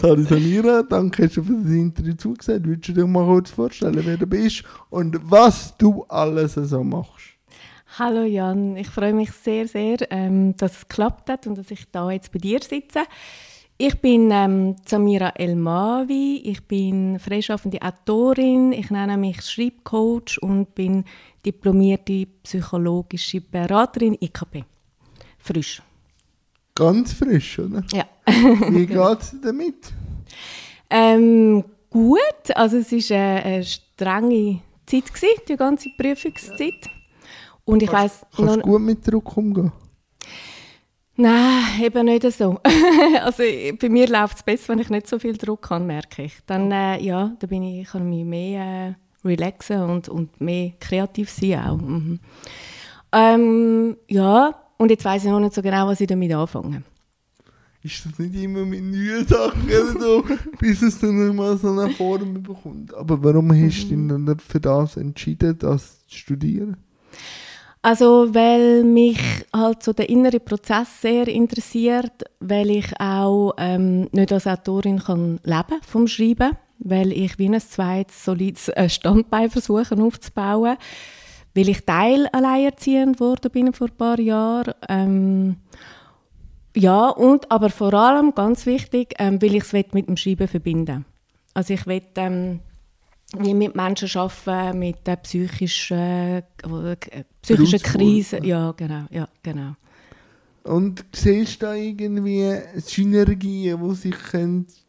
Sari Samira, danke hast für das Interview zugesagt. Würdest du dir mal kurz vorstellen, wer du bist und was du alles so machst? Hallo Jan, ich freue mich sehr, sehr, ähm, dass es geklappt hat und dass ich da jetzt bei dir sitze. Ich bin ähm, Samira Elmawi, ich bin freischaffende Autorin, ich nenne mich Schreibcoach und bin diplomierte psychologische Beraterin IKP. Frisch. Ganz frisch, oder? Ja. Wie geht es damit? Ähm, gut, also es war eine, eine strenge Zeit, gewesen, die ganze Prüfungszeit. Und ich weiss, Kannst du gut mit Druck umgehen? Nein, eben nicht so. also bei mir läuft es besser, wenn ich nicht so viel Druck habe, merke ich. Dann, äh, ja, dann bin ich, kann ich mich mehr äh, relaxen und, und mehr kreativ sein auch. Mhm. Ähm, ja, und jetzt weiß ich noch nicht so genau, was ich damit anfange. Ist das nicht immer mit neuen Sachen oder so, bis es dann mal so eine Form bekommt? Aber warum hast du dich dann für das entschieden, das zu studieren? Also, weil mich halt so der innere Prozess sehr interessiert, weil ich auch ähm, nicht als Autorin kann leben vom Schreiben, weil ich wie ein zweites solides äh, Standbein versuche aufzubauen, weil ich Teil alleinerziehend wurde bin vor ein paar Jahren. Ähm, ja, und aber vor allem, ganz wichtig, ähm, weil ich es mit dem Schreiben verbinden Also ich will ähm, wie mit Menschen arbeiten, mit der psychischen, äh, psychischen Krise. Ja, genau, ja, genau. Und siehst du da irgendwie Synergien, die sich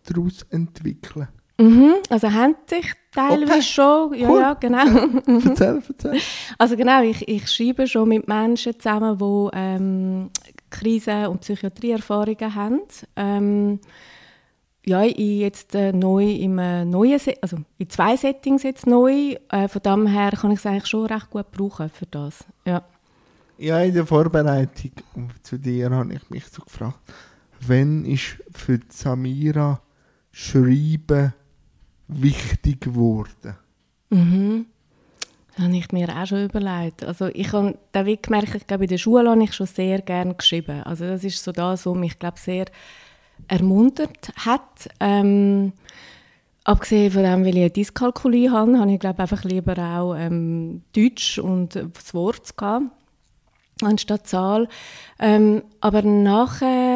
daraus entwickeln mhm, Also haben sich teilweise okay. schon, ja, cool. ja, genau. erzähl, erzähl. Also genau, ich, ich schreibe schon mit Menschen zusammen, die ähm, Krisen- und Psychiatrieerfahrungen haben. Ähm, ja, ich jetzt äh, neu im äh, neuen, Se also in zwei Settings jetzt neu. Äh, von dem her kann ich es eigentlich schon recht gut brauchen für das. Ja. Ja, in der Vorbereitung zu dir habe ich mich so gefragt, wann ist für Samira Schreiben wichtig geworden? Mhm. Das habe ich mir auch schon überlegt. Also ich habe da wie gemerkt, ich glaube, in der Schule habe ich schon sehr gerne geschrieben. Also das ist so das, was mich, glaube sehr ermuntert hat. Ähm, abgesehen von dem, weil ich eine Dyskalkulie habe, habe ich glaube einfach lieber auch ähm, Deutsch und das Wort gehabt, anstatt Zahl. Ähm, aber nachher,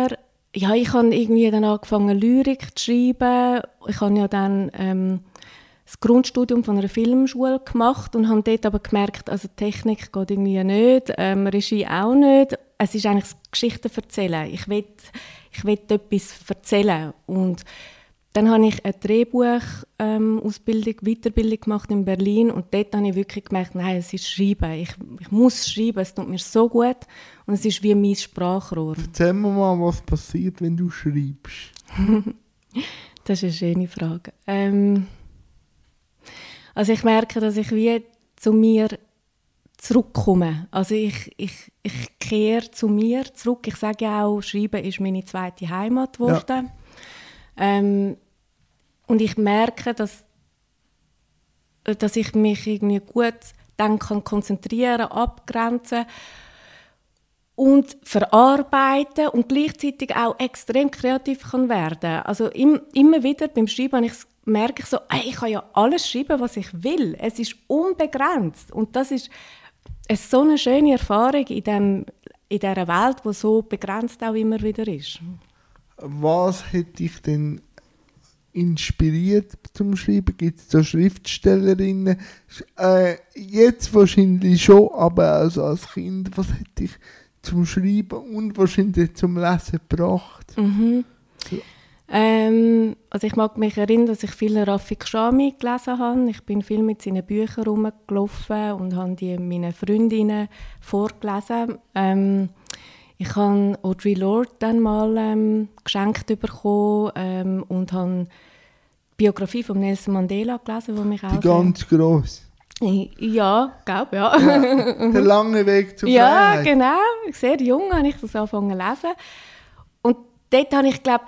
ja, ich habe irgendwie dann angefangen Lyrik zu schreiben. Ich habe ja dann ähm, das Grundstudium von einer Filmschule gemacht und habe dort aber gemerkt, also Technik geht irgendwie nicht, ähm, Regie auch nicht. Es ist eigentlich das Geschichten erzählen. Ich will ich will etwas erzählen. Und dann habe ich eine Drehbuchausbildung, ähm, Weiterbildung gemacht in Berlin und dort habe ich wirklich gemerkt, nein, es ist Schreiben. Ich, ich muss schreiben, es tut mir so gut und es ist wie mein Sprachrohr. Erzähl mir mal, was passiert, wenn du schreibst. das ist eine schöne Frage. Ähm, also ich merke, dass ich wie zu mir zurückkommen. Also ich, ich, ich kehre zu mir zurück. Ich sage ja auch, Schreiben ist meine zweite Heimat geworden. Ja. Ähm, und ich merke, dass, dass ich mich irgendwie gut dann kann konzentrieren, abgrenzen und verarbeiten und gleichzeitig auch extrem kreativ kann werden. Also im, immer wieder beim Schreiben ich, merke ich so, ey, ich kann ja alles schreiben, was ich will. Es ist unbegrenzt und das ist ist so eine schöne Erfahrung in, dem, in dieser Welt, die so begrenzt auch immer wieder ist. Was hat dich denn inspiriert zum Schreiben? Gibt es da Schriftstellerinnen? Äh, jetzt wahrscheinlich schon, aber also als Kind, was hat dich zum Schreiben und wahrscheinlich zum Lesen gebracht? Mhm. So. Ähm, also ich mag mich erinnern, dass ich viel Rafik Shami gelesen habe. Ich bin viel mit seinen Büchern rumgelaufen und habe die meinen Freundinnen vorgelesen. Ähm, ich habe Audre Lorde dann mal ähm, geschenkt bekommen ähm, und habe die Biografie von Nelson Mandela gelesen, die mich auch Die ganz gross. Ja, glaube ja. ja. Der lange Weg zur Freiheit. Ja, genau. Sehr jung habe ich das angefangen zu lesen. Und dort habe ich, glaube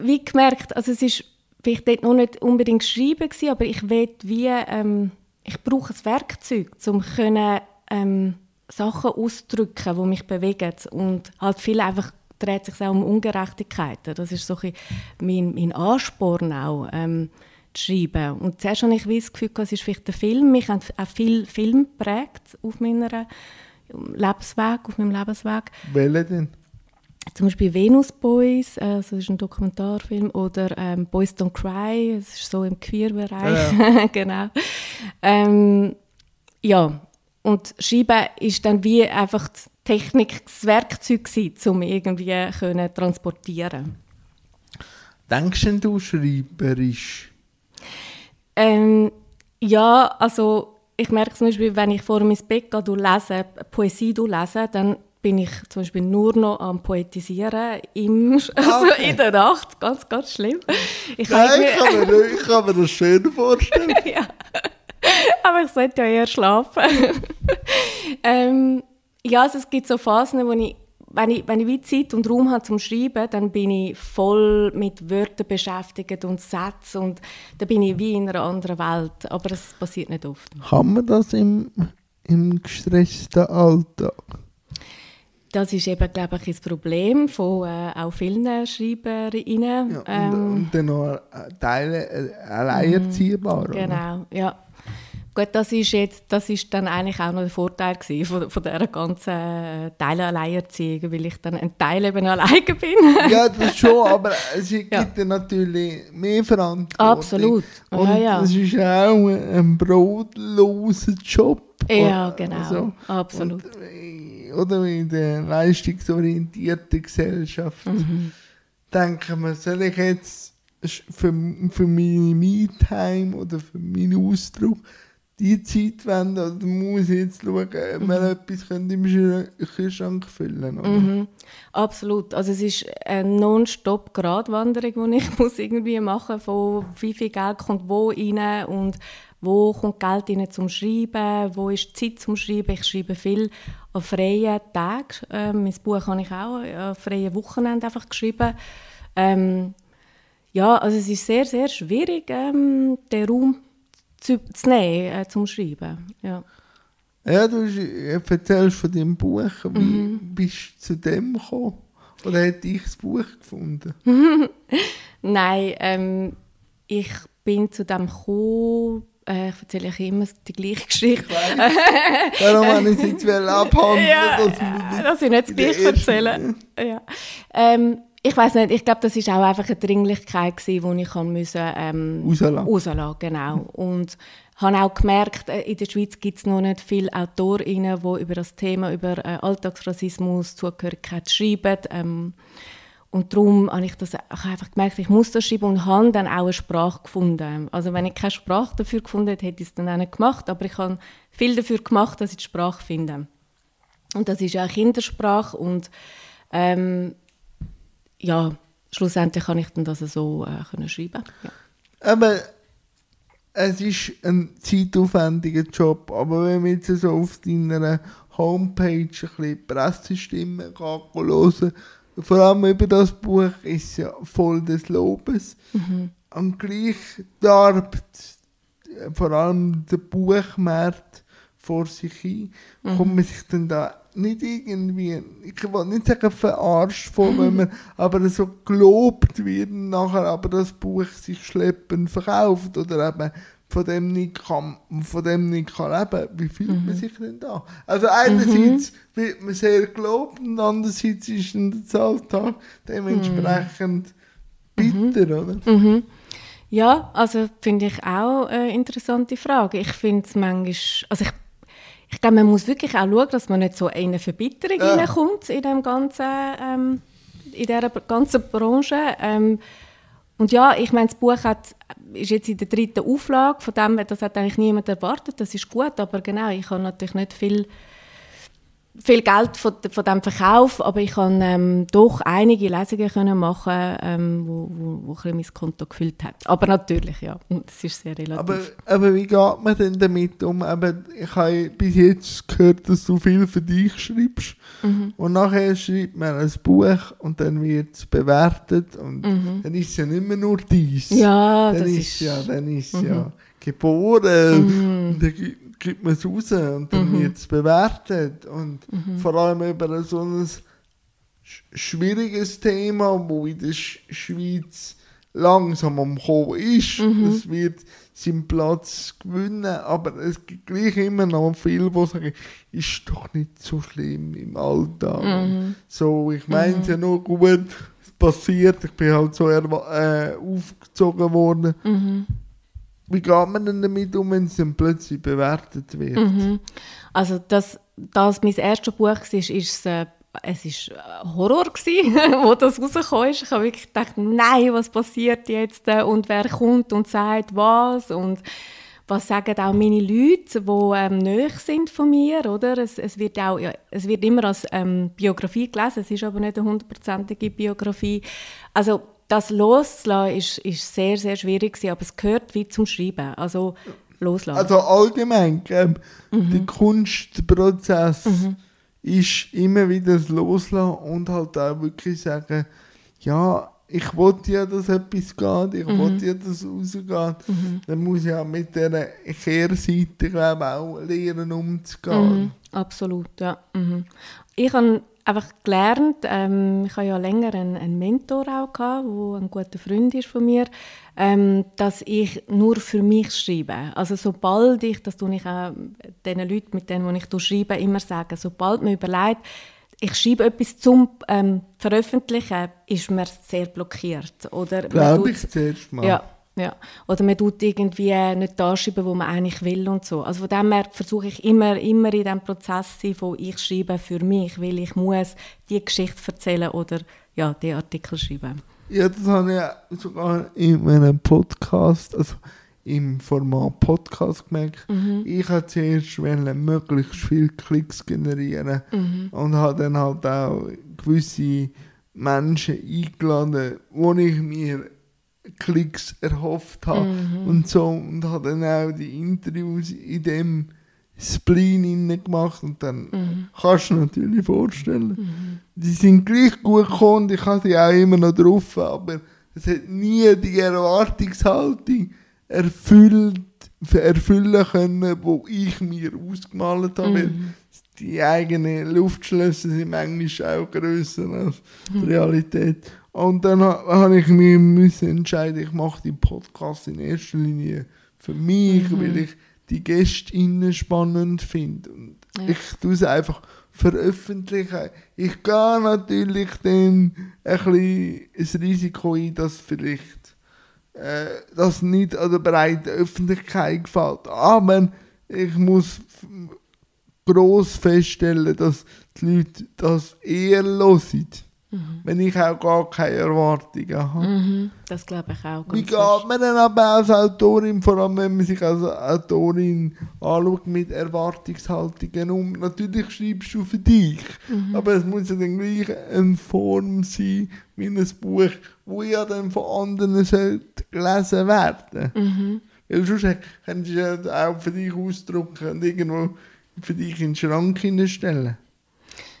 wie gemerkt, also es ist vielleicht dort noch nicht unbedingt geschrieben gewesen, aber ich will wie, ähm, ich brauche ein Werkzeug, um können, ähm, Sachen auszudrücken, die mich bewegen und halt viel einfach dreht sich auch um Ungerechtigkeiten. Das ist so ein mein, mein Ansporn auch, ähm, zu schreiben. Und zuerst habe ich das Gefühl, es ist vielleicht der Film. Mich hat auch viel Film geprägt auf meiner Lebensweg, auf meinem Lebensweg. Welche denn? Zum Beispiel Venus Boys, äh, das ist ein Dokumentarfilm, oder ähm, Boys Don't Cry, das ist so im Queer-Bereich, ja. genau. Ähm, ja, und Schreiben ist dann wie einfach die Technik, das Werkzeug gewesen, um irgendwie können transportieren. Denkst du schreiberisch? Ähm, ja, also ich merke zum Beispiel, wenn ich vor ins Bett gehe, lese, Poesie lese, dann bin ich zum Beispiel nur noch am Poetisieren im, also okay. in der Nacht. Ganz, ganz schlimm. Ich, Nein, ich, kann mir, ich kann mir das schön vorstellen. ja. Aber ich sollte ja eher schlafen. ähm, ja, also es gibt so Phasen, wo ich, wenn ich, wenn ich wie Zeit und Raum habe zum Schreiben, dann bin ich voll mit Wörtern beschäftigt und Sätzen und dann bin ich wie in einer anderen Welt. Aber das passiert nicht oft. Kann man das im, im gestressten Alltag? Das ist eben, glaube ich, das Problem von äh, auch vielen Schreiberinnen. Ja, und, ähm, und dann noch Teile äh, alleinerziehbar. Genau, ja. Gut, das ist, jetzt, das ist dann eigentlich auch noch der Vorteil von, von dieser ganzen Teilalleinerziehung, weil ich dann ein Teil eben alleine bin. ja, das schon, aber es gibt ja. natürlich mehr Verantwortung. Absolut. Und ja, ja. es ist auch ein brotloser Job. Ja, genau. Also, Absolut. Und, oder in der leistungsorientierten Gesellschaft mhm. denken wir, soll ich jetzt für, für meine Me-Time oder für meinen Ausdruck die Zeit wenden oder muss ich jetzt schauen, ob wir mhm. etwas im Kühlschrank füllen mhm. Absolut. Also es ist eine non-stop Gradwanderung, die ich muss irgendwie machen muss, von wie viel Geld kommt wo rein und wo kommt Geld rein zum Schreiben, wo ist die Zeit zum Schreiben. Ich schreibe viel an freien Tagen. Ähm, mein Buch habe ich auch an freien Wochenenden einfach geschrieben. Ähm, ja, also es ist sehr, sehr schwierig, ähm, den Raum zu, zu nehmen äh, zum Schreiben. Ja. Ja, du erzählst von deinem Buch. Wie mhm. bist du zu dem gekommen? Oder hat ich das Buch gefunden? Nein, ähm, ich bin zu dem gekommen, äh, ich erzähle euch immer die gleiche Geschichte. Darum habe ich es jetzt abhandeln. Ja, dass, ich nicht das gleiche erzähle. Ja. Ähm, ich weiß nicht, ich glaube, das ist auch einfach eine Dringlichkeit gewesen, die ich haben müssen, ähm, rauslassen. rauslassen genau. Und habe auch gemerkt, äh, in der Schweiz gibt es noch nicht viele Autorinnen, die über das Thema, über äh, Alltagsrassismus, Zugehörigkeit schreiben. Ähm, und darum habe ich, das, ich einfach gemerkt, ich muss das schreiben und habe dann auch eine Sprache gefunden. Also wenn ich keine Sprache dafür gefunden hätte, hätte ich es dann auch nicht gemacht. Aber ich habe viel dafür gemacht, dass ich die Sprache finde. Und das ist ja eine Kindersprache und ähm, ja, schlussendlich kann ich dann das so äh, können schreiben. Ja. Aber es ist ein zeitaufwendiger Job, aber wenn wir jetzt so auf deiner Homepage ein bisschen Pressestimmen hören, vor allem über das Buch ist ja voll des Lobes. Mhm. Und gleich darbt vor allem der Buchmarkt vor sich hin, mhm. kommt man sich dann da nicht irgendwie, ich will nicht sagen verarscht vor, wenn man aber so gelobt wird nachher, aber das Buch sich schleppend verkauft oder eben von dem nicht kann, von dem nicht kann leben, wie fühlt mhm. man sich denn da? Also einerseits mhm. wird man sehr gelobt und andererseits ist dann der Zahltag dementsprechend mhm. bitter, oder? Mhm. Ja, also finde ich auch eine interessante Frage. Ich finde es manchmal, also ich ich glaube, man muss wirklich auch schauen, dass man nicht so in eine Verbitterung ja. reinkommt in, dem ganzen, ähm, in dieser ganzen Branche. Ähm, und ja, ich meine, das Buch hat, ist jetzt in der dritten Auflage, von dem, das hat eigentlich niemand erwartet, das ist gut, aber genau, ich habe natürlich nicht viel viel Geld von, von dem Verkauf, aber ich konnte ähm, doch einige Lesungen können machen, ähm, wo, wo, wo ein mein Konto gefüllt hat. Aber natürlich, ja, das ist sehr relativ. Aber, aber wie geht man denn damit um? Aber ich habe bis jetzt gehört, dass du viel für dich schreibst mhm. und nachher schreibt man ein Buch und dann wird es bewertet und mhm. dann ist es ja nicht mehr nur dies. Ja, dann das ist, ist ja, dann ist mhm. ja geboren mhm. und dann gibt man es raus und dann mhm. wird es bewertet. Und mhm. vor allem über so ein schwieriges Thema, wo in der Schweiz langsam am Kommen ist. Mhm. Es wird seinen Platz gewinnen, aber es gibt gleich immer noch viele, die sagen, ist doch nicht so schlimm im Alltag. Mhm. So, ich meine es mhm. ja nur gut, es passiert, ich bin halt so äh, aufgezogen worden. Mhm. Wie geht man denn damit um, wenn es dann plötzlich bewertet wird? Mhm. Also, das, das mein erstes Buch war, ist es äh, es war Horror, gewesen, wo das rausgekommen ist. Ich habe wirklich gedacht, nein, was passiert jetzt äh, und wer kommt und sagt was und was sagen auch meine Leute, die ähm, näher sind von mir, oder? Es, es, wird auch, ja, es wird immer als ähm, Biografie gelesen, es ist aber nicht eine hundertprozentige Biografie. Also das loszulassen ist, ist sehr, sehr schwierig gewesen, aber es gehört wie zum Schreiben, also loslassen. Also allgemein, ähm, mhm. der Kunstprozess mhm ist immer wieder das Loslassen und halt auch wirklich sagen, ja, ich wollte ja, dass etwas geht, ich mhm. wollte ja, dass es rausgeht. Mhm. Dann muss ich ja mit dieser Kehrseite, glaube auch lernen umzugehen. Mhm. Absolut, ja. Mhm. Ich habe einfach gelernt, ähm, ich habe ja länger einen, einen Mentor auch gehabt, der ein guter Freund ist von mir, ähm, dass ich nur für mich schreibe. Also sobald ich, das tue ich auch den Leuten, mit denen ich schreibe, immer sagen, sobald man überlegt, ich schreibe etwas zum ähm, Veröffentlichen, ist man sehr blockiert. Glaube ich zuerst mal. Ja, ja. Oder man tut irgendwie nicht das schreiben, was man eigentlich will und so. Also von dem her versuche ich immer, immer in diesem Prozess zu sein, wo ich schreibe für mich, weil ich muss die Geschichte erzählen oder ja, die Artikel schreiben. Ja, das habe ich sogar in einem Podcast, also im Format Podcast gemerkt. Mhm. Ich habe zuerst möglichst viele Klicks generieren mhm. und habe dann halt auch gewisse Menschen eingeladen, wo ich mir Klicks erhofft habe mhm. und so und habe dann auch die Interviews in dem Spleen gemacht und dann mhm. kannst du dir natürlich vorstellen, mhm. die sind gleich gut gekommen ich habe sie auch immer noch drauf, aber es hat nie die Erwartungshaltung erfüllt, erfüllen können, die ich mir ausgemalt habe, mhm. die eigenen Luftschlösser sind manchmal auch grösser als die mhm. Realität. Und dann habe ich mich müssen entscheiden, ich mache den Podcast in erster Linie für mich, mhm. weil ich die Gäste spannend finde. Und ja. ich tue es einfach veröffentlichen. Ich gehe natürlich dann ein bisschen das Risiko ein, dass vielleicht äh, das nicht an der breiten Öffentlichkeit gefällt. Aber ich muss gross feststellen, dass die Leute das eher hören. Mhm. Wenn ich auch gar keine Erwartungen habe. Mhm. Das glaube ich auch. Wie geht man dann aber als Autorin, vor allem wenn man sich als Autorin anschaut, mit Erwartungshaltungen um? Natürlich schreibst du für dich, mhm. aber es muss ja dann gleich eine Form sein, wie ein Buch, wo ja dann von anderen sollte gelesen werden mhm. Weil sonst kannst du ja auch für dich ausdrucken und irgendwo für dich in den Schrank hinstellen.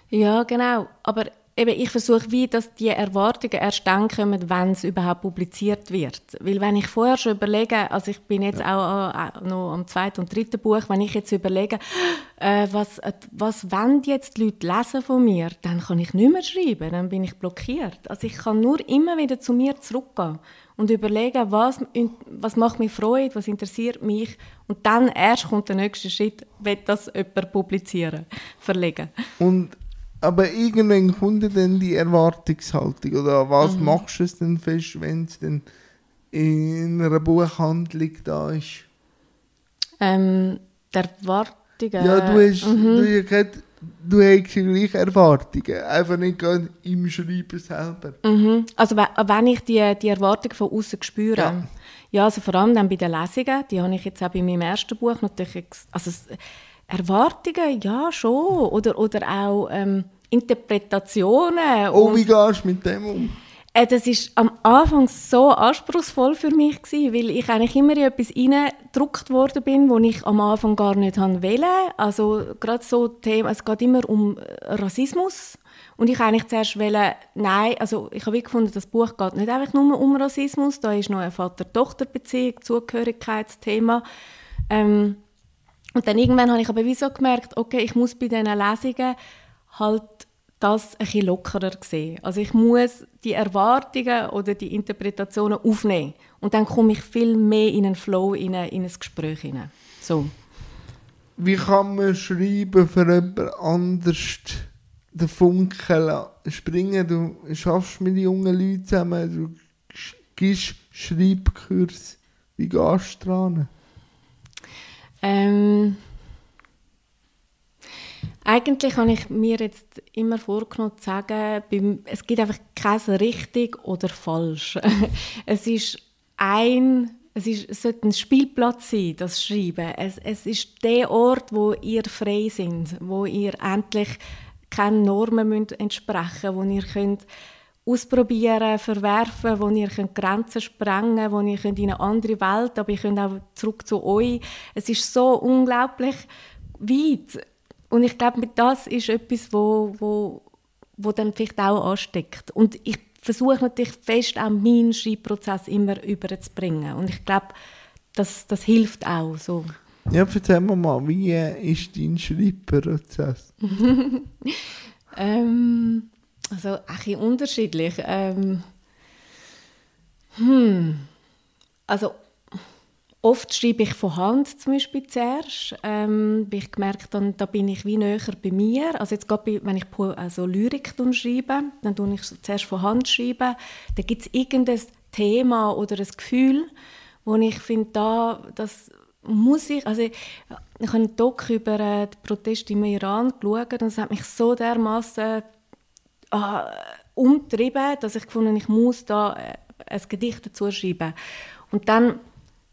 Ja, genau. Aber eben, ich versuche wie, dass die Erwartungen erst dann kommen, wenn es überhaupt publiziert wird. Weil wenn ich vorher schon überlege, also ich bin jetzt ja. auch, noch am zweiten und dritten Buch, wenn ich jetzt überlege, äh, was, äh, was wollen jetzt die Leute lesen von mir, dann kann ich nicht mehr schreiben, dann bin ich blockiert. Also ich kann nur immer wieder zu mir zurückgehen und überlegen, was, was macht mich Freude, was interessiert mich und dann erst kommt der nächste Schritt, wird das jemand publizieren, verlegen. Und aber irgendwann kommt dann die Erwartungshaltung. Oder was mhm. machst du es denn fest, wenn es denn in einer Buchhandlung da ist? Ähm, die Erwartungen... Ja, du hast, mhm. du, hast, du hast gleich Erwartungen, einfach nicht im Schreiben selber. Mhm. Also wenn ich die, die Erwartungen von außen spüre, ja. ja. also vor allem dann bei den Lesungen, die habe ich jetzt auch bei meinem ersten Buch natürlich... Also, Erwartungen, ja, schon. Oder, oder auch ähm, Interpretationen. Oh, wie gehst du mit dem um? Äh, das war am Anfang so anspruchsvoll für mich gewesen, weil ich eigentlich immer in etwas hineingedrückt worden bin, wo ich am Anfang gar nicht wollte. Also gerade so Themen, es geht immer um Rassismus. Und ich eigentlich zuerst wollte, nein, also ich habe gefunden, das Buch geht nicht einfach nur um Rassismus, da ist noch eine Vater-Tochter-Beziehung, Zugehörigkeitsthema. Ähm, und dann irgendwann habe ich aber wieso gemerkt, okay, ich muss bei diesen Lesungen halt das ein bisschen lockerer sehen. Also ich muss die Erwartungen oder die Interpretationen aufnehmen und dann komme ich viel mehr in einen Flow, in ein, in ein Gespräch hinein. So. Wie kann man schreiben für jemand anders den Funken springen? Du schaffst mit jungen Leuten zusammen, du gibst Schreibkurs. Wie gehst du dran? Ähm, eigentlich habe ich mir jetzt immer vorgenommen zu sagen, es gibt einfach kein richtig oder falsch. es ist ein, es, ist, es sollte ein Spielplatz sein, das Schreiben. Es, es ist der Ort, wo ihr frei sind, wo ihr endlich keine Normen müsst entsprechen wo ihr könnt ausprobieren, verwerfen, wo ihr könnt Grenzen sprengen wo ihr könnt in eine andere Welt, aber ihr könnt auch zurück zu euch. Es ist so unglaublich weit und ich glaube, das ist etwas, wo, wo, wo dann vielleicht auch ansteckt. Und ich versuche natürlich fest auch meinen Schreibprozess immer überzubringen. Und ich glaube, das, das hilft auch so. Ja, erzähl mir mal, wie ist dein Schreibprozess? ähm, also, ein bisschen unterschiedlich. Ähm, hm. Also, Oft schreibe ich von Hand zum Beispiel zuerst. Ähm, ich gemerkt, dann, da bin ich wie näher bei mir. Also jetzt gerade wenn ich also Lyrik schreibe, dann tue ich zuerst von Hand schreiben. Da gibt es irgendein Thema oder ein Gefühl, wo ich finde, da, das muss ich, also ich, habe einen Doc über äh, den Protest im Iran geschaut und es hat mich so dermaßen äh, umtrieben, dass ich gefunden ich muss da äh, ein Gedicht dazu schreiben. Und dann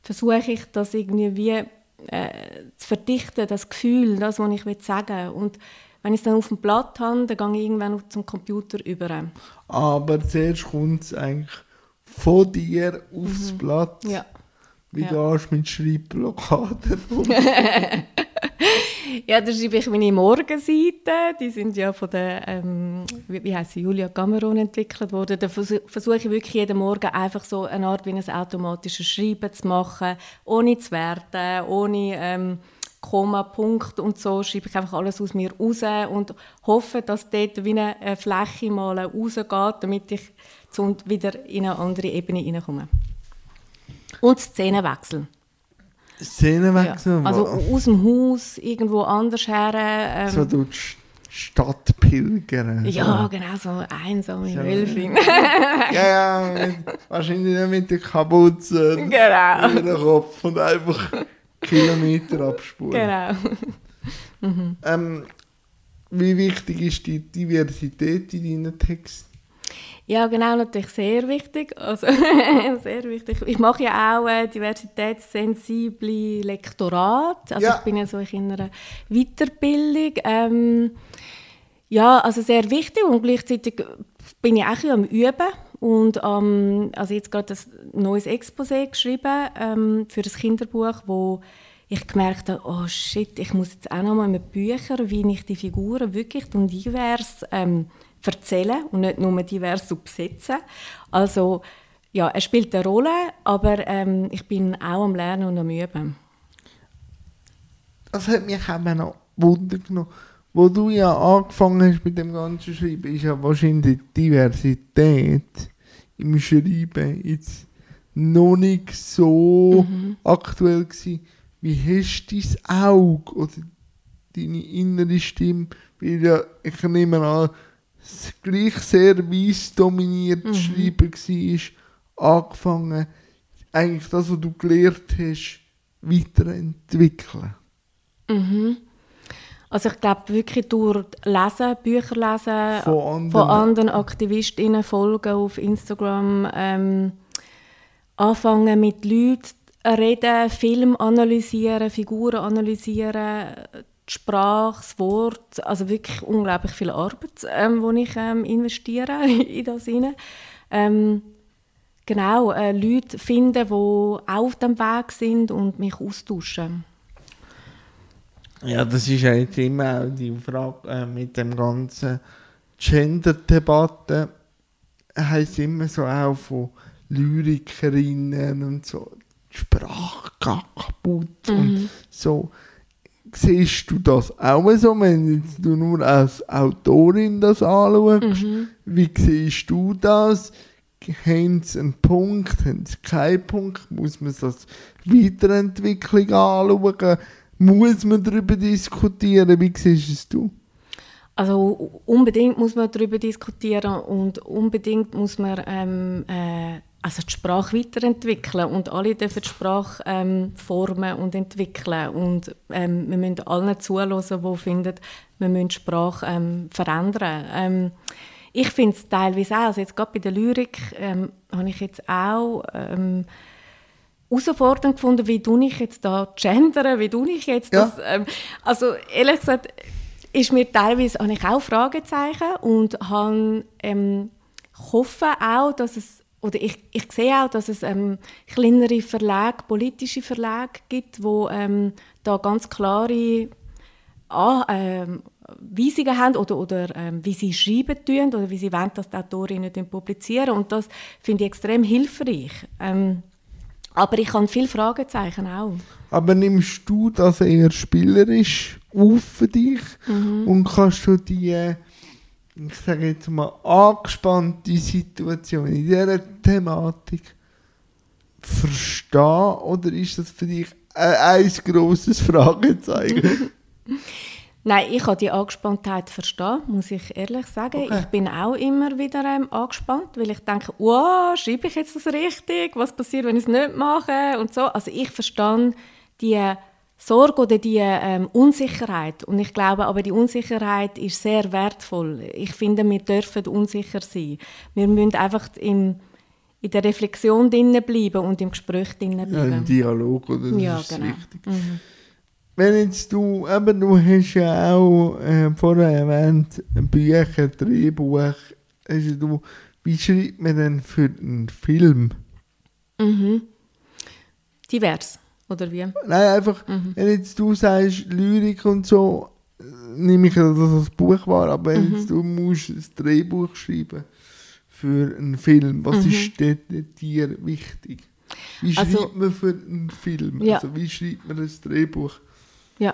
versuche ich das irgendwie wie äh, zu verdichten, das Gefühl, das, was ich sagen will. Und wenn ich es dann auf dem Blatt habe, dann gehe ich irgendwann zum Computer über. Aber zuerst kommt es eigentlich von dir aufs mhm. Blatt. Ja. Wie ja. gehst du mit Schreibblockaden um? ja, da schreibe ich meine Morgenseiten. Die sind ja von der, ähm, wie, wie heißt sie, Julia Cameron entwickelt worden. Da versuche ich wirklich jeden Morgen einfach so eine Art wie ein automatisches Schreiben zu machen, ohne zu werten, ohne ähm, Komma, Punkt und so. Schreibe ich einfach alles aus mir raus und hoffe, dass dort wie eine Fläche mal rausgeht, damit ich wieder in eine andere Ebene hineinkomme. Und Szenenwechsel. Szenenwechsel? Ja. Also aus dem Haus, irgendwo anders her. Ähm, so durch die Stadt pilgern. Ja, so. genau, so einsame so. Wölfin. ja, ja, mit, wahrscheinlich nicht mit der Kapuze genau. über den Kopf und einfach Kilometer abspulen. Genau. mhm. ähm, wie wichtig ist die Diversität in deinen Texten? Ja, genau, natürlich sehr wichtig. Also, sehr wichtig. Ich mache ja auch äh, diversitätssensible Lektorat. Also ja. ich bin ja so in einer Weiterbildung. Ähm, ja, also sehr wichtig und gleichzeitig bin ich auch am Üben und ähm, also jetzt gerade ein neues Exposé geschrieben ähm, für das Kinderbuch, wo ich gemerkt habe, oh shit, ich muss jetzt auch noch mal mit Büchern, wie ich die Figuren wirklich und divers ähm, erzählen und nicht nur divers besetzen. Also ja, er spielt eine Rolle, aber ähm, ich bin auch am Lernen und am Üben. Das hat mich auch noch Wunder genommen. Wo du ja angefangen hast mit dem ganzen Schreiben, ist ja wahrscheinlich die Diversität im Schreiben jetzt noch nicht so mhm. aktuell gewesen. Wie hast du dein Auge oder deine innere Stimme, weil ja, ich nehme an, gleich sehr weiss dominiert mhm. Schreiben war, angefangen, eigentlich das, was du gelernt hast, weiterentwickeln? Mhm. Also ich glaube wirklich durch Lesen, Bücher lesen, von anderen, von anderen Aktivistinnen folgen auf Instagram, ähm, anfangen mit Leuten reden, Film analysieren, Figuren analysieren, die Sprache, das Wort, also wirklich unglaublich viel Arbeit, ähm, wo ich ähm, investiere in das hinein. Ähm, genau, äh, Leute finden, die auf dem Weg sind und mich austauschen. Ja, das ist ja jetzt immer auch die Frage äh, mit dem ganzen Gender-Debatte. heißt immer so auch von Lyrikerinnen und so, die Sprache geht kaputt mhm. und so siehst du das auch so, wenn jetzt du nur als Autorin das anschaust? Wie siehst du das? Haben sie einen Punkt, haben sie keinen Punkt? Muss man das Weiterentwicklung anschauen? Muss man darüber diskutieren? Wie siehst es du? Also unbedingt muss man darüber diskutieren und unbedingt muss man ähm, äh, also die Sprache weiterentwickeln und alle dürfen die Sprache ähm, formen und entwickeln und ähm, wir müssen allen zuhören, die finden, wir müssen die Sprache ähm, verändern. Ähm, ich finde es teilweise auch, also jetzt gerade bei der Lyrik ähm, habe ich jetzt auch ähm, herausfordernd gefunden, wie tue ich jetzt da gendern, wie tue ich jetzt Ja. das, also ehrlich gesagt, ist mir teilweise, habe ich auch Fragezeichen und habe, ähm, hoffe auch, dass es, oder ich, ich sehe auch, dass es ähm, kleinere Verlage, politische Verlage gibt, wo ähm, da ganz klare An ähm, Weisungen haben oder, oder ähm, wie sie schreiben tun oder wie sie wollen, dass die Autorinnen publizieren und das finde ich extrem hilfreich. Ähm, aber ich habe viele Fragezeichen auch. Aber nimmst du das eher spielerisch auf für dich und kannst du die, ich sage jetzt mal, angespannte Situation in dieser Thematik verstehen oder ist das für dich ein, grosses Fragezeichen? Nein, ich kann die Angespanntheit verstehen, muss ich ehrlich sagen. Okay. Ich bin auch immer wieder ähm, angespannt, weil ich denke, wow, schreibe ich jetzt das richtig? Was passiert, wenn ich es nicht mache? Und so. Also ich verstehe die Sorge oder die ähm, Unsicherheit. Und ich glaube aber, die Unsicherheit ist sehr wertvoll. Ich finde, wir dürfen unsicher sein. Wir müssen einfach im, in der Reflexion drinnen bleiben und im Gespräch drinnen Ja, bleiben. Im Dialog, oder? Das Ja, ist genau. wichtig. Wenn jetzt du, eben, du hast ja auch äh, vorher erwähnt, Bücher, Drehbuch, also du, wie schreibt man denn für einen Film? Mhm. Divers, oder wie? Nein, einfach, Mhm. wenn jetzt du sagst, Lyrik und so, nehme ich das ein Buch war, aber wenn Mhm. jetzt du musst ein Drehbuch schreiben für einen Film, was Mhm. ist dir wichtig? Wie Also- schreibt man für einen Film? Ja. Also wie schreibt man ein Drehbuch? Ja,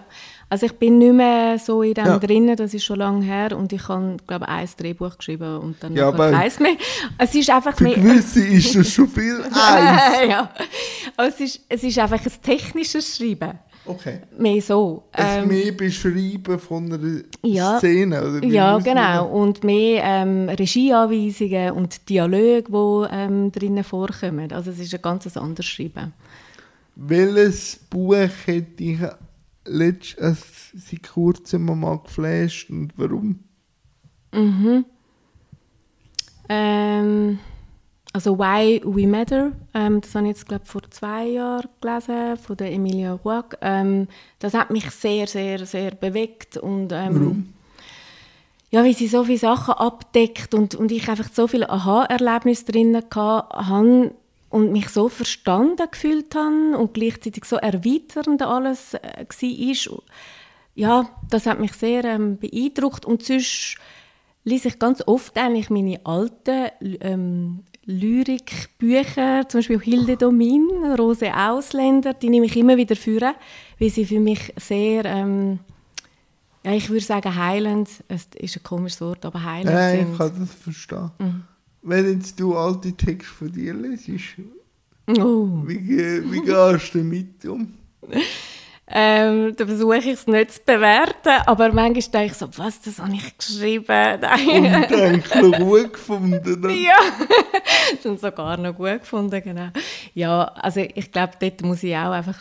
also ich bin nicht mehr so in dem Ja. drinnen, das ist schon lange her und ich habe, glaube ein Drehbuch geschrieben und dann Ja, keins mehr. Es ist einfach Für mehr... gewisse ist das schon viel eins. ja, aber es ist, es ist einfach ein technisches Schreiben, Okay. mehr so. Ein Ähm, mehr beschreiben von einer ja. Szene, oder? ja, genau. Und mehr ähm, Regieanweisungen und Dialoge, die ähm, drinnen vorkommen. Also es ist ein ganz anderes Schreiben. Welches Buch hätte ich letzt, äh, seit kurzem mal geflasht und warum? Mhm. Ähm, also Why We Matter, ähm, das habe ich jetzt glaube vor zwei Jahren gelesen von der Emilia Ruag. Ähm, das hat mich sehr, sehr, sehr bewegt und ähm, Warum? ja, wie sie so viele Sachen abdeckt und, und ich einfach so viele Aha-Erlebnisse drin hatte und mich so verstanden gefühlt habe und gleichzeitig so erweiternd alles äh, war. Ja, das hat mich sehr ähm, beeindruckt und sonst lese ich ganz oft eigentlich meine alten ähm, Lyrikbücher, zum Beispiel Hilde Domin, Rose Ausländer, die nehme ich immer wieder vor, weil sie für mich sehr, ähm, ja, ich würde sagen heilend, es ist ein komisches Wort, aber heilend Nein, ich sind. kann das verstehen. Mhm. Wenn jetzt du alte Texte von dir lesest, Oh. wie, wie gehst du damit um? Ähm, da versuche ich es nicht zu bewerten, aber manchmal denke ich so, was, das habe ich geschrieben. Undenklich gut gefunden. Ja, schon sogar noch gut gefunden, genau. Ja, also ich glaube, dort muss ich auch einfach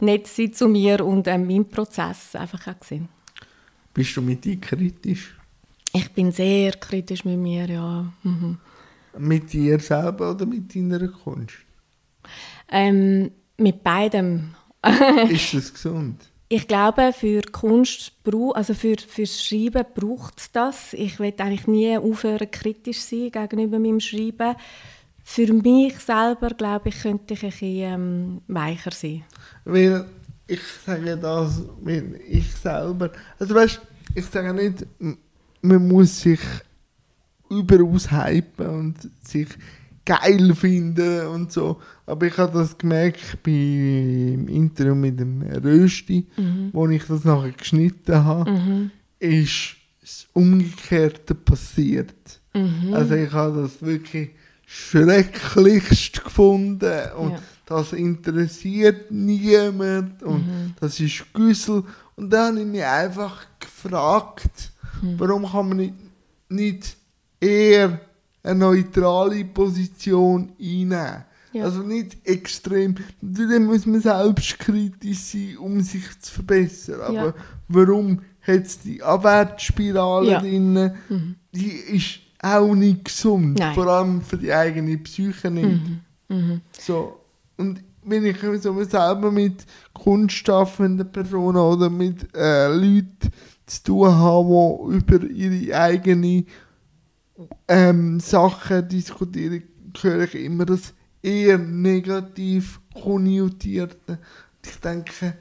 nett sein zu mir und ähm, meinen Prozess einfach auch sehen. Bist du mit dir kritisch? Ich bin sehr kritisch mit mir, ja. Mhm. Mit dir selber oder mit deiner Kunst? Ähm, mit beidem. Ist das gesund? Ich glaube, für Kunst, also für, fürs Schreiben braucht es das. Ich will eigentlich nie aufhören, kritisch zu sein gegenüber meinem Schreiben. Für mich selber, glaube ich, könnte ich ein bisschen ähm, weicher sein. Weil ich sage das, weil ich selber. Also weißt ich sage nicht, man muss sich überaus hypen und sich geil finden und so. Aber ich habe das gemerkt beim Interview mit dem Rösti, Mhm. wo ich das nachher geschnitten habe, ist das Umgekehrte passiert. Mhm. Also ich habe das wirklich schrecklichst gefunden und Ja. das interessiert niemand und Mhm. das ist Güssel. Und dann habe ich mich einfach gefragt, Mhm. warum kann man nicht, nicht eher eine neutrale Position einnehmen? Ja. Also nicht extrem. Natürlich muss man selbstkritisch sein, um sich zu verbessern. Aber Ja. warum hat es die Abwärtsspirale Ja. drin? Die ist auch nicht gesund. Nein. Vor allem für die eigene Psyche nicht. So. Und wenn ich so selber mit kunstschaffenden Personen oder mit äh, Leuten zu tun habe, die über ihre eigenen ähm, Sachen diskutieren, höre ich immer das eher negativ konnotierte. Ich denke,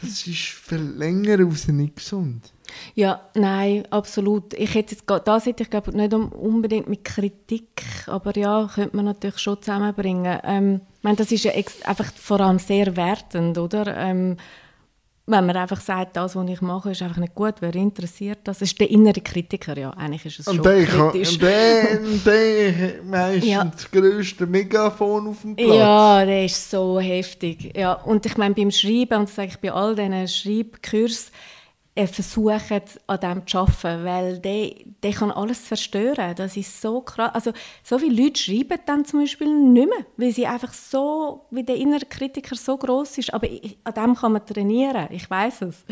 das ist für länger raus nicht gesund. Ja, nein, absolut. Ich hätte jetzt, das hätte ich glaube nicht unbedingt mit Kritik, aber ja, könnte man natürlich schon zusammenbringen. Ähm, ich meine, das ist ja einfach vor allem sehr wertend, oder? Ähm, wenn man einfach sagt, das, was ich mache, ist einfach nicht gut, wer interessiert das? Das ist der innere Kritiker, ja, eigentlich ist es schon Und der, kann- kritisch. der, der hat meistens Ja. das grösste Megafon auf dem Platz. Ja, der ist so heftig. Ja, und ich meine, beim Schreiben, und das sage ich bei all diesen Schreibkursen, versuchen an dem zu arbeiten, weil der, der kann alles zerstören. Das ist so krass. Also, so viele Leute schreiben dann zum Beispiel nicht mehr, weil sie einfach so, wie der innere Kritiker so groß ist. Aber ich, an dem kann man trainieren, ich weiß es.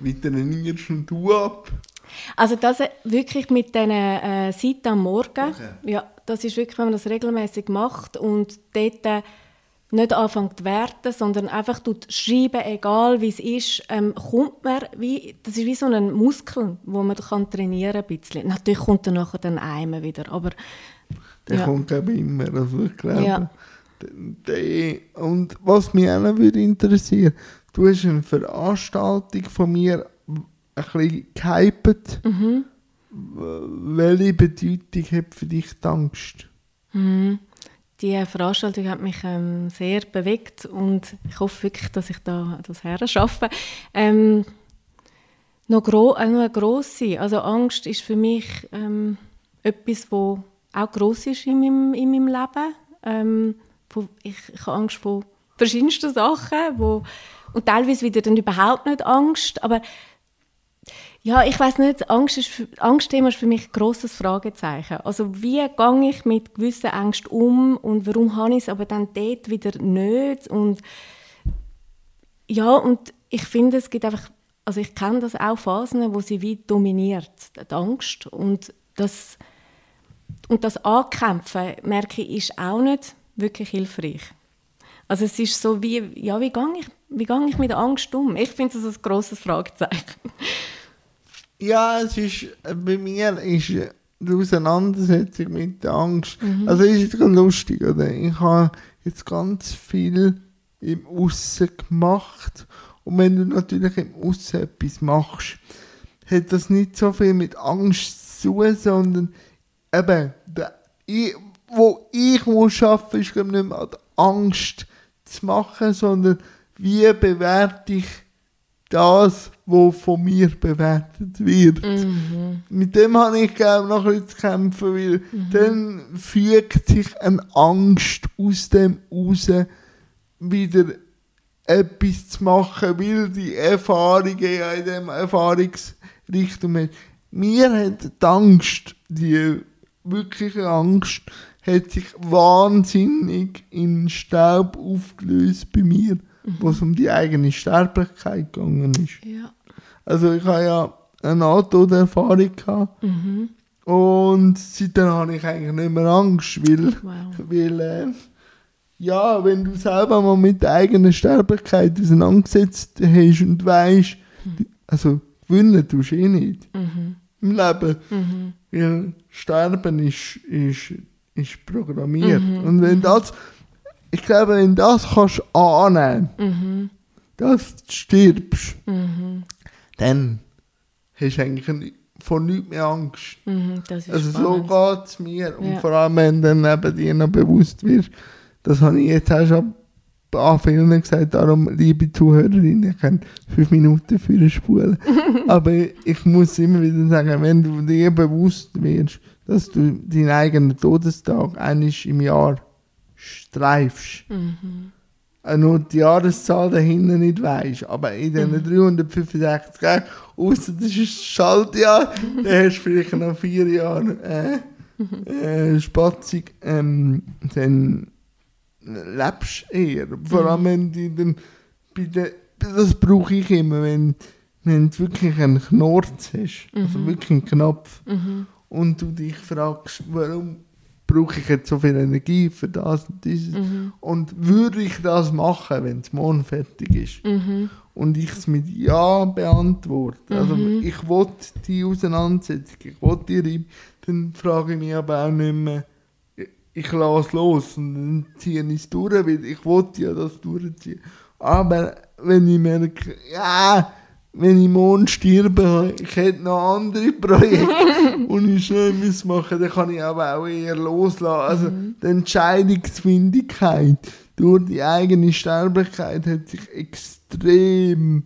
Wie trainierst du ab? Also das äh, wirklich mit diesen äh, Seiten am Morgen, ja, das ist wirklich, wenn man das regelmäßig macht und dort äh, nicht anfängt zu werten, sondern einfach tut schreiben, egal wie es ist, ähm, kommt man wie, das ist wie so ein Muskel, wo man kann trainieren ein bisschen. Natürlich kommt dann nachher dann einmal wieder, aber Der ja. kommt ich immer. Also ich glaube, Ja. und was mich auch noch würde interessieren, du hast eine Veranstaltung von mir ein bisschen gehypt. Mhm. Welche Bedeutung hat für dich die Angst? Mhm. Die Veranstaltung hat mich ähm, sehr bewegt und ich hoffe wirklich, dass ich da das her schaffe. Ähm, noch, gro äh, noch eine grosse, also Angst ist für mich ähm, etwas, wo auch gross ist in meinem, in meinem Leben. Ähm, ich, ich habe Angst vor verschiedensten Sachen, wo, und teilweise wieder dann überhaupt nicht Angst, aber ja, ich weiß nicht, Angst ist, für- Angstthema ist für mich ein grosses Fragezeichen. Also wie gehe ich mit gewissen Ängsten um und warum habe ich es aber dann dort wieder nicht und ja, und ich finde, es gibt einfach, also ich kenne das auch Phasen, wo sie wie dominiert, die Angst und das und das Ankämpfen, merke ich, ist auch nicht wirklich hilfreich. Also es ist so wie, ja, wie gehe ich, wie gehe ich mit der Angst um? Ich finde das ein grosses Fragezeichen. Ja, es ist, äh, bei mir ist äh, die Auseinandersetzung mit der Angst, also ist ganz lustig, oder? Ich habe jetzt ganz viel im Aussen gemacht. Und wenn du natürlich im Aussen etwas machst, hat das nicht so viel mit Angst zu tun, sondern eben, der, ich, wo ich muss arbeiten, ist glaube ich nicht mehr an der Angst zu machen, sondern wie bewerte ich das, was von mir bewertet wird. Mit dem habe ich glaube noch ein zu kämpfen, weil dann fügt sich eine Angst aus dem raus, wieder etwas zu machen, weil die Erfahrungen ja in dem Erfahrungsrichtung haben. Mir hat die Angst, die wirkliche Angst, hat sich wahnsinnig in Staub aufgelöst bei mir, wo es um die eigene Sterblichkeit gegangen ist. Ja. Also ich habe ja eine Nahtoderfahrung gehabt. Und seitdem habe ich eigentlich nicht mehr Angst, weil, Wow. weil äh, ja, wenn du selber mal mit der eigenen Sterblichkeit auseinandergesetzt hast und weißt, also gewinnen tust du eh nicht. Im Leben, weil Sterben ist, ist, ist programmiert. Und wenn das, ich glaube, wenn das kannst du annehmen, dass du stirbst, dann hast du eigentlich eine vor nichts mehr Angst. Mhm, Also so spannend. geht es mir. Und Ja. vor allem, wenn dann neben dir noch bewusst wirst, das habe ich jetzt auch schon an vielen gesagt, darum, liebe Zuhörerinnen, ich kann fünf Minuten für spulen. Aber ich muss immer wieder sagen, wenn du dir bewusst wirst, dass du deinen eigenen Todestag eines im Jahr streifst, Mhm. nur die Jahreszahl dahinter nicht weißt, aber in diesen Mhm. 365 Tagen, außer das ist ein Schaltjahr, dann hast du vielleicht noch vier Jahre äh, Mhm. äh, Spatzig, ähm, dann lebst du eher. Vor Mhm. allem, wenn du dann bei der, das brauche ich immer, wenn, wenn du wirklich einen Knorz hast, also wirklich einen Knopf, Mhm. und du dich fragst, warum brauche ich jetzt so viel Energie für das und dieses Mhm. und würde ich das machen, wenn es morgen fertig ist Mhm. und ich es mit Ja beantworte, also Mhm. ich will die Auseinandersetzung, ich will die Reibung, dann frage ich mich aber auch nicht mehr, ich- ich lasse los und dann ziehe ich es durch, weil ich will ja das durchziehen. Aber wenn ich merke, ja, wenn ich morgen sterbe, ich hätte noch andere Projekte und ich schnell muss machen, dann kann ich aber auch eher loslassen. Also die Entscheidungsfindigkeit durch die eigene Sterblichkeit hat sich extrem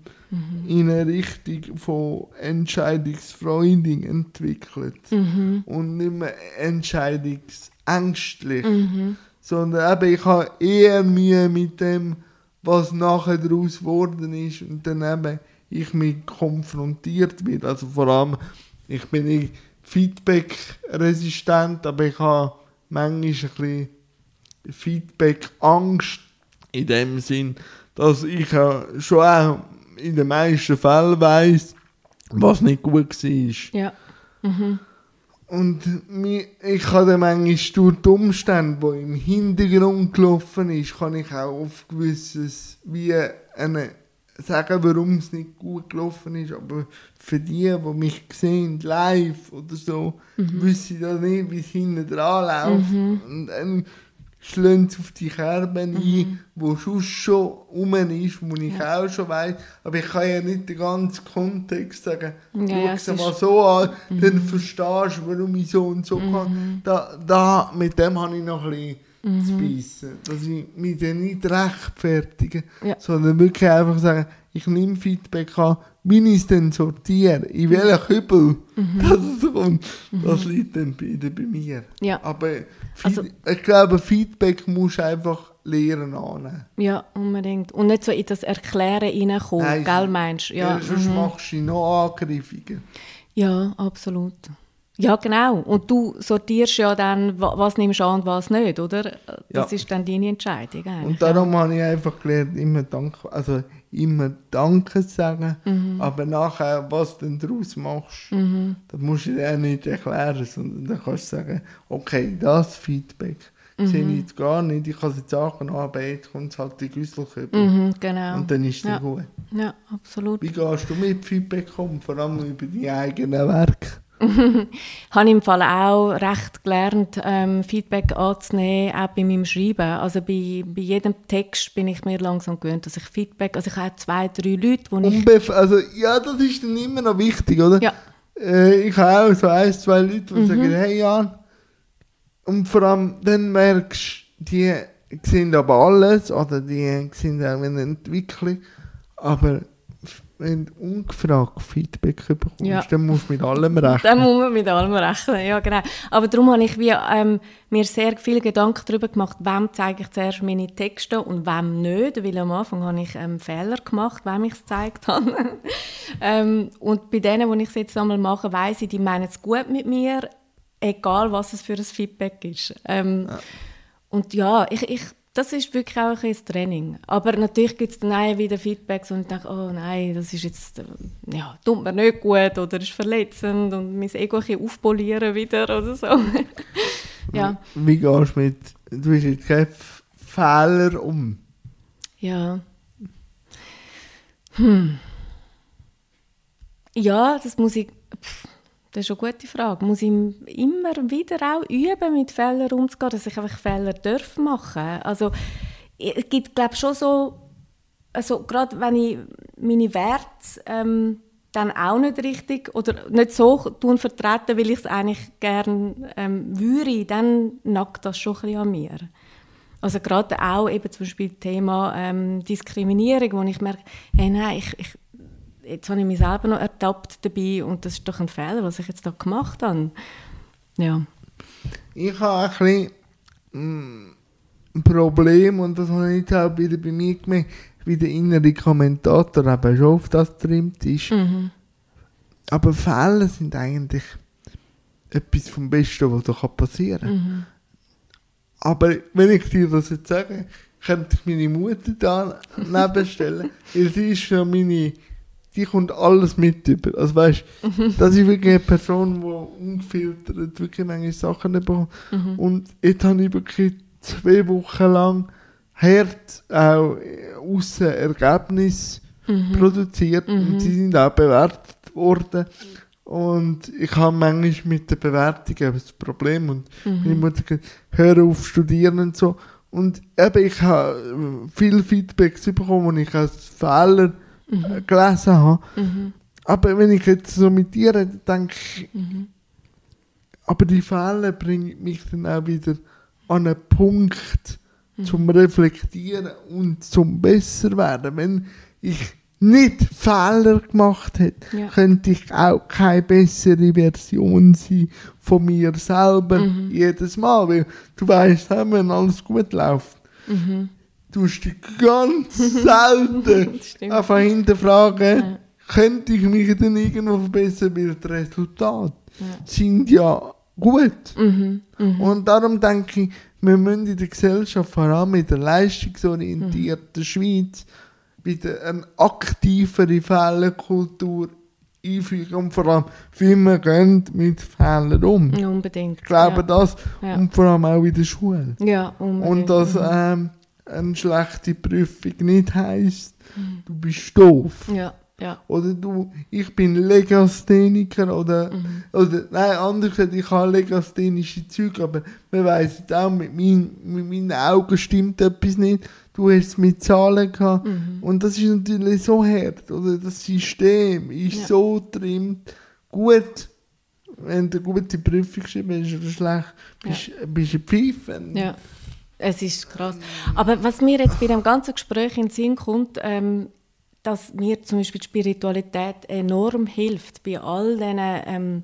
in eine Richtung von Entscheidungsfreudig entwickelt Mhm. und nicht mehr entscheidungsängstlich, Mhm. sondern eben ich habe eher Mühe mit dem, was nachher daraus geworden ist und dann eben ich mich konfrontiert wird. Also vor allem, ich bin nicht Feedback-resistent, aber ich habe manchmal ein bisschen Feedback-Angst in dem Sinn, dass ich ja schon auch in den meisten Fällen weiss, was nicht gut war. Ja. Und mi- ich kann dann manchmal durch die Umstände, die im Hintergrund gelaufen ist, kann ich auch auf gewisses, wie eine, sagen, warum es nicht gut gelaufen ist. Aber für die, die mich sehen, live oder so, wissen sie da nicht, wie es hinten dran läuft. Und dann schlagen sie auf die Kerbe ein, wo sonst schon rum ist, wo ich auch schon weiß. Aber ich kann ja nicht den ganzen Kontext sagen. Ja, ja, Schau es mal so an, dann verstehst du, warum ich so und so kann. Da, da, mit dem habe ich noch ein bisschen zu beißen. Dass ich mich dann nicht rechtfertige, Ja. sondern wirklich einfach sagen, ich nehme Feedback an, wie ich es dann sortiere, in welchen Kübel das kommt, das liegt dann wieder bei mir. Ja. Aber Also- ich glaube, Feedback musst du einfach lernen annehmen. Ja, unbedingt. Und nicht so in das Erklären reinkommen, Nein, gell, meinst du? Ja, Ja, sonst mhm. machst du noch angriffiger. ja, absolut. Ja, genau. Und du sortierst ja dann, wa- was nimmst du an und was nicht, oder? Das Ja. ist dann deine Entscheidung. Und darum habe ich einfach gelernt, immer Danke, also immer Danke zu sagen, Mhm. aber nachher, was du daraus machst, das musst du dir auch nicht erklären, sondern dann kannst du sagen, okay, das Feedback sehe Mhm. ich jetzt gar nicht, ich kann es jetzt angenommen, aber jetzt kommt halt die Güsselkübel Mhm, genau. und dann ist es ja. gut. Ja, absolut. Wie gehst du mit Feedback um, vor allem über deine eigenen Werke? habe im Fall auch recht gelernt, ähm, Feedback anzunehmen, auch bei meinem Schreiben. Also bei, bei jedem Text bin ich mir langsam gewöhnt, dass ich Feedback, also ich habe zwei, drei Leute, wo ich... Unbef also ja, das ist dann immer noch wichtig, oder? Ja. Äh, ich habe auch so ein, zwei Leute, die Mhm. sagen, hey Jan, und vor allem dann merkst du, die sehen aber alles, oder die sehen auch eine Entwicklung, aber wenn du ungefragt Feedback bekommst, Ja. dann musst du mit allem rechnen. Dann muss man mit allem rechnen, ja genau. Aber darum habe ich wie, ähm, mir sehr viele Gedanken darüber gemacht, wem zeige ich zuerst meine Texte und wem nicht, weil am Anfang habe ich ähm, Fehler gemacht, wem ich es gezeigt habe. ähm, und bei denen, die ich es jetzt einmal mache, weiss ich, die meinen es gut mit mir, egal was es für ein Feedback ist. Ähm, Und ja, ich, ich, das ist wirklich auch ein Training. Aber natürlich gibt es dann auch wieder Feedbacks und ich denke, oh nein, das ist jetzt, äh, ja, tut mir nicht gut oder ist verletzend und mein Ego ein aufpolieren wieder oder so. ja, Wie gehst du mit, du hast jetzt keine F- Fehler um? ja. Hm. Ja, das muss ich, pff, das ist eine gute Frage. Muss ich immer wieder auch üben, mit Fehlern umzugehen, dass ich einfach Fehler darf machen. Also es gibt, glaube schon so, also gerade wenn ich meine Werte ähm, dann auch nicht richtig oder nicht so tun vertreten, weil ich es eigentlich gerne ähm, würde, dann nackt das schon ein bisschen an mir. Also gerade auch eben zum Beispiel Thema ähm, Diskriminierung, wo ich merke, hey, nein, ich, ich, jetzt habe ich mich selber noch ertappt dabei und das ist doch ein Fehler, was ich jetzt da gemacht habe. Ja. Ich habe ein bisschen mm, ein Problem und das habe ich jetzt auch wieder bei mir gemerkt, wie der innere Kommentator eben schon auf das trimmt ist. Mhm. Aber Fälle sind eigentlich etwas vom Besten, was da passieren kann. Mhm. Aber wenn ich dir das jetzt sage, könnte ich meine Mutter da nebenstellen, weil sie ist für meine, die kommt alles mit über. Also weißt, das ist wirklich eine Person, die ungefiltert wirklich manche Sachen bekommt. Mhm. Und jetzt habe ich wirklich zwei Wochen lang hart auch aussen Ergebnisse Mhm. produziert und sie sind auch bewertet worden. Und ich habe manchmal mit der Bewertung eben das Problem und Mhm. meine Mutter gesagt, hör auf studieren und so. Und eben, ich habe äh, viel Feedbacks bekommen, die ich als Fehler äh, gelesen habe. Mhm. Aber wenn ich jetzt so mit dir rede, denke ich, Mhm. aber die Fehler bringen mich dann auch wieder an einen Punkt Mhm. zum Reflektieren und zum besser werden. Wenn ich nicht Fehler gemacht hätte, Ja. könnte ich auch keine bessere Version sein von mir selber Mhm. jedes Mal. Weil du weißt, wenn alles gut läuft, Mhm. Du dich ganz selten einfach hinterfragen, Ja. könnte ich mich dann irgendwo verbessern, weil die Resultate Ja. sind ja gut. Mhm. Mhm. Und darum denke ich, wir müssen in der Gesellschaft, vor allem in der leistungsorientierten Schweiz, wieder eine aktivere Fehlerkultur einführen und vor allem, wie wir gehen mit Fehlern um. Ja, Unbedingt. Ich glaube ja. das Ja. und vor allem auch in der Schule. Ja, unbedingt. Und dass ähm, eine schlechte Prüfung nicht heisst, du bist doof. Ja, ja. Oder du, ich bin Legastheniker oder, oder nein, anders gesagt, ich habe legasthenische Züge, aber man weiss jetzt auch, mit, mein, mit meinen Augen stimmt etwas nicht. Du hast es mit Zahlen gehabt. Und das ist natürlich so hart. Oder das System ist Ja. so trimmt. Gut, wenn du eine gute Prüfung schreibst oder schlecht, bist, bist du ein Pfeife. Ja, es ist krass. Aber was mir jetzt bei dem ganzen Gespräch in den Sinn kommt, ähm, dass mir zum Beispiel die Spiritualität enorm hilft bei all diesen ähm,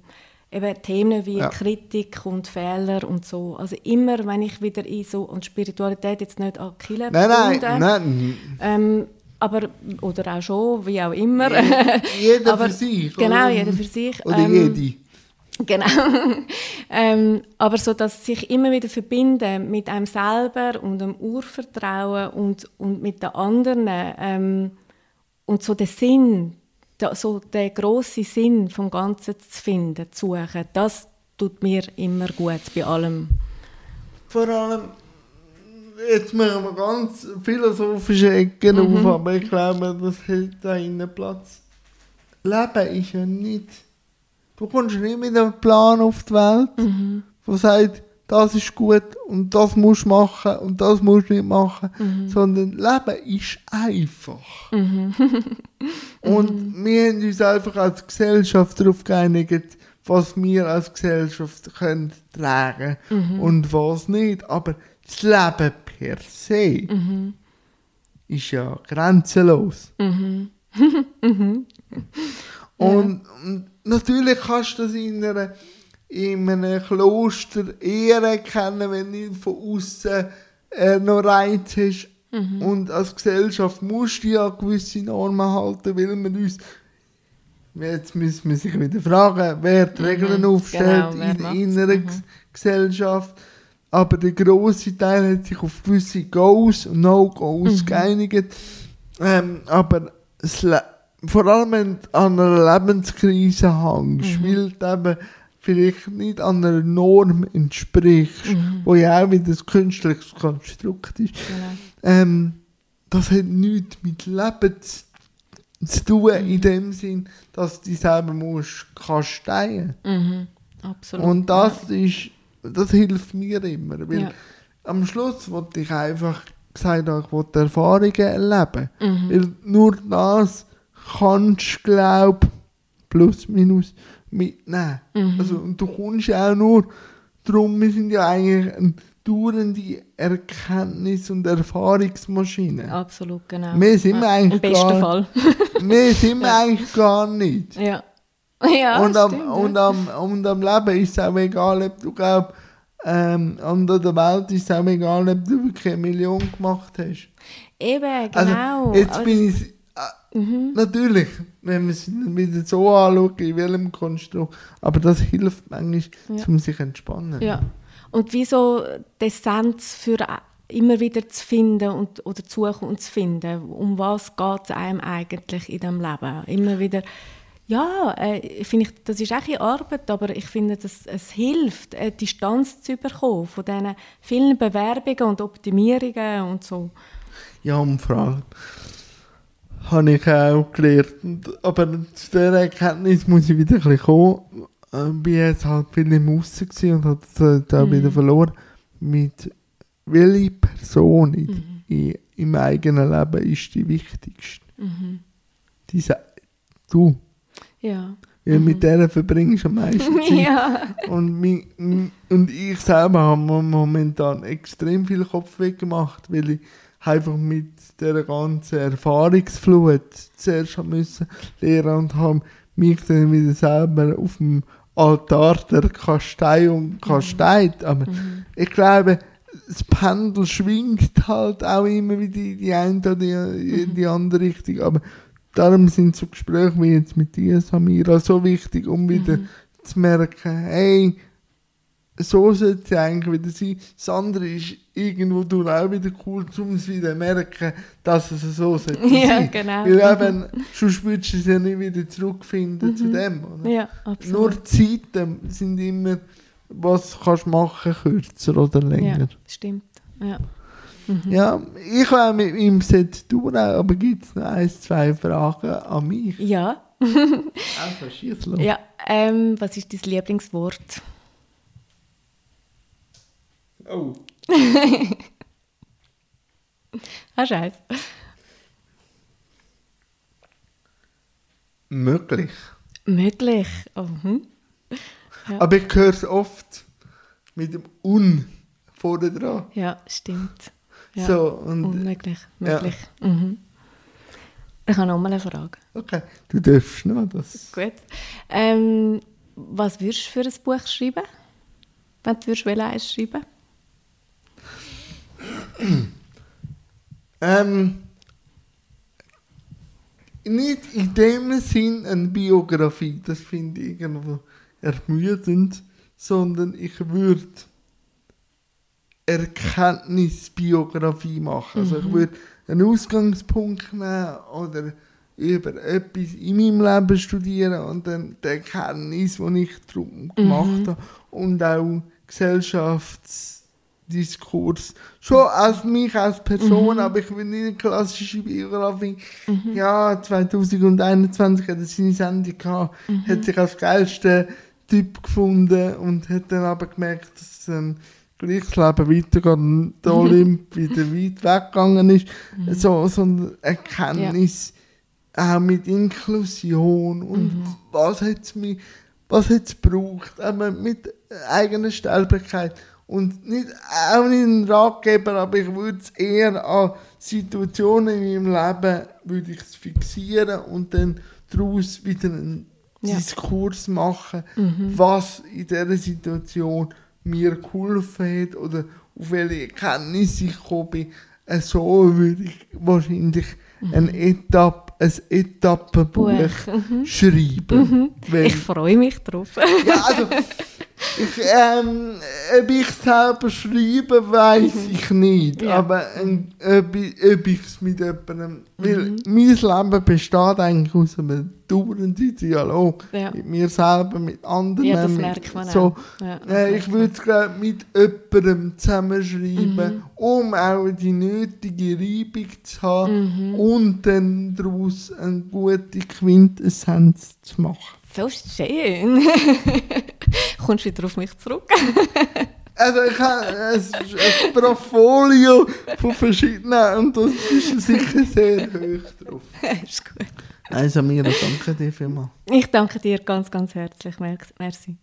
eben Themen wie Ja. Kritik und Fehler und so. Also immer, wenn ich wieder in so, und Spiritualität jetzt nicht an Kille Nein, nein, nein. Ähm, aber, oder auch schon, wie auch immer. Jeder Aber- für sich. Genau, oder? jeder für sich. Oder Ähm, jede. Genau. ähm, aber so, dass sich immer wieder verbinden mit einem selber und dem Urvertrauen und, und mit den anderen ähm, und so den Sinn, da, so den grossen Sinn vom Ganzen zu finden, zu suchen, das tut mir immer gut bei allem. Vor allem, jetzt machen wir ganz philosophische Ecken Mhm. auf, aber ich glaube, das hält da innen Platz. Leben ist ja nicht. Du kommst nicht mit einem Plan auf die Welt, Mhm. der sagt, das ist gut und das musst du machen und das musst du nicht machen, Mhm. sondern Leben ist einfach. und wir haben uns einfach als Gesellschaft darauf geeinigt, was wir als Gesellschaft können tragen und was nicht. Aber das Leben per se ist ja grenzenlos. Und, und natürlich kannst du das in, einer, in einem Kloster eher erkennen, wenn du von außen äh, noch Reiz hast. Und als Gesellschaft musst du ja gewisse Normen halten, weil wir uns. Jetzt müssen wir sich wieder fragen, wer die Regeln aufstellt Genau, wer in, macht's? in einer Ges- Gesellschaft. Aber der grosse Teil hat sich auf gewisse Goals und No-Goals geeinigt. Ähm, aber das vor allem wenn du an einer Lebenskrise hängst, weil du eben vielleicht nicht an einer Norm entsprichst, wo ja auch wieder ein künstliches Konstrukt ist. Genau. Ähm, das hat nichts mit Leben zu, zu tun, in dem Sinn, dass du dich selber musst kasteien Mhm. Absolut. Und das ist, das hilft mir immer, weil Ja. am Schluss wollte ich einfach gesagt ich wollte Erfahrungen erleben. Mhm. Weil nur das kannst du, glaub plus minus mitnehmen. Also, und du kommst ja auch nur darum, wir sind ja eigentlich eine dauernde Erkenntnis- und Erfahrungsmaschine. Absolut, genau. Mehr sind wir Ja, eigentlich Im besten gar- Fall. Mehr sind wir eigentlich gar nicht. ja. Ja, und, am, stimmt, ja. und, am, und am Leben ist es auch egal, ob du glaub, ähm, und an der Welt ist es auch egal, ob du wirklich eine Million gemacht hast. Eben, Also, genau. jetzt Aber bin ich. Äh, Natürlich, wenn man es wieder so anschaut, in welchem Konstrukt. Aber das hilft manchmal, Ja. um sich zu entspannen. Ja. Und wieso die Essenz für immer wieder zu finden und, oder zu suchen und zu finden, um was geht es einem eigentlich in diesem Leben? Immer wieder, ja, äh, finde ich, das ist auch Arbeit, aber ich finde, dass es hilft, eine Distanz zu bekommen von diesen vielen Bewerbungen und Optimierungen und so. Ja, und vor allem habe ich auch gelernt. Aber zu dieser Erkenntnis muss ich wieder ein bisschen kommen. Ich bin jetzt halt viel im Aussen und habe das da Mhm. wieder verloren. Mit welche Person Mhm. in, im eigenen Leben ist die wichtigste? Mhm. Diese, du. Ja. Weil mit der verbringst du am meisten Zeit. ja. Und, mi, m- und ich selber habe momentan extrem viel Kopfweh gemacht, weil ich einfach mit der ganzen Erfahrungsflut zuerst haben müssen lernen und habe mich dann wieder selber auf dem Altar der Kasteiung kasteit. Aber ich glaube, das Pendel schwingt halt auch immer wieder in die eine oder die, in die andere Richtung. Aber darum sind so Gespräche wie jetzt mit dir, Samira, so wichtig, um wieder zu merken, hey, so sollte es eigentlich wieder sein. Das andere ist irgendwo durch auch wieder cool, um es wieder zu merken, dass es so sollte Ja, sein. genau. Weil eben, sonst würdest du es ja nicht wieder zurückfinden zu dem. Oder? Ja, absolut. Nur die Zeiten sind immer, was kannst du machen, kürzer oder länger. ja, stimmt. Ja. Ja, ich habe mit meinem Set durch, aber gibt es noch ein, zwei Fragen an mich? Ja, Also, schieß los. ja. Ähm, was ist dein Lieblingswort? Oh. Ah, scheiße. Möglich. Möglich. Oh, hm. Ja. Aber ich höre es oft mit dem Un vorne dran. Ja, stimmt. Ja. So, und Unmöglich. Ja. Möglich. Mhm. Ich habe noch mal eine Frage. okay, du darfst noch das. Gut. Ähm, was würdest du für ein Buch schreiben? Wenn du würdest eins schreiben Ähm, nicht in dem Sinn eine Biografie, das finde ich irgendwo ermüdend, sondern ich würde Erkenntnisbiografie machen. Also ich würde einen Ausgangspunkt nehmen oder über etwas in meinem Leben studieren und dann die Erkenntnis, die ich darum gemacht habe und auch Gesellschaftsdiskurs. Schon als mich als Person, aber ich will nicht eine klassische Biografie. Ja, 2021 hat er seine Sendung gehabt, hat sich als geilster Typ gefunden und hat dann aber gemerkt, dass ähm, gleich das Leben weitergeht und der Olymp wieder weit weggegangen ist. So, so eine Erkenntnis auch mit Inklusion und was hat es mir, was hat's gebraucht, aber mit eigener Sterblichkeit und nicht, auch nicht ein Ratgeber, aber ich würde es eher an Situationen in meinem Leben würde ich es fixieren und dann daraus wieder einen Ja. Diskurs machen, was in dieser Situation mir geholfen hat oder auf welche Erkenntnisse ich gekommen bin. So würde ich wahrscheinlich eine Etappe, ein Etappenbuch Buch, schreiben. Wenn- Ich freue mich drauf. ja, also, ich, ähm, ob ich selber schreibe, weiß ich nicht. Ja. Aber ähm, ob ich es mit jemandem. Weil mein Leben besteht eigentlich aus einem dauernden Dialog Ja. mit mir selber, mit anderen. Ja, das merkt man so. Ja, äh, ich würde es glaub, mit jemandem zusammenschreiben, um auch die nötige Reibung zu haben und dann daraus eine gute Quintessenz zu machen. So schön. Kommst du wieder auf mich zurück? Also ich habe ein, ein Portfolio von verschiedenen und das ist sicher sehr hoch drauf. ist gut. Also Mira, danke dir vielmals. Ich danke dir ganz, ganz herzlich. Merci.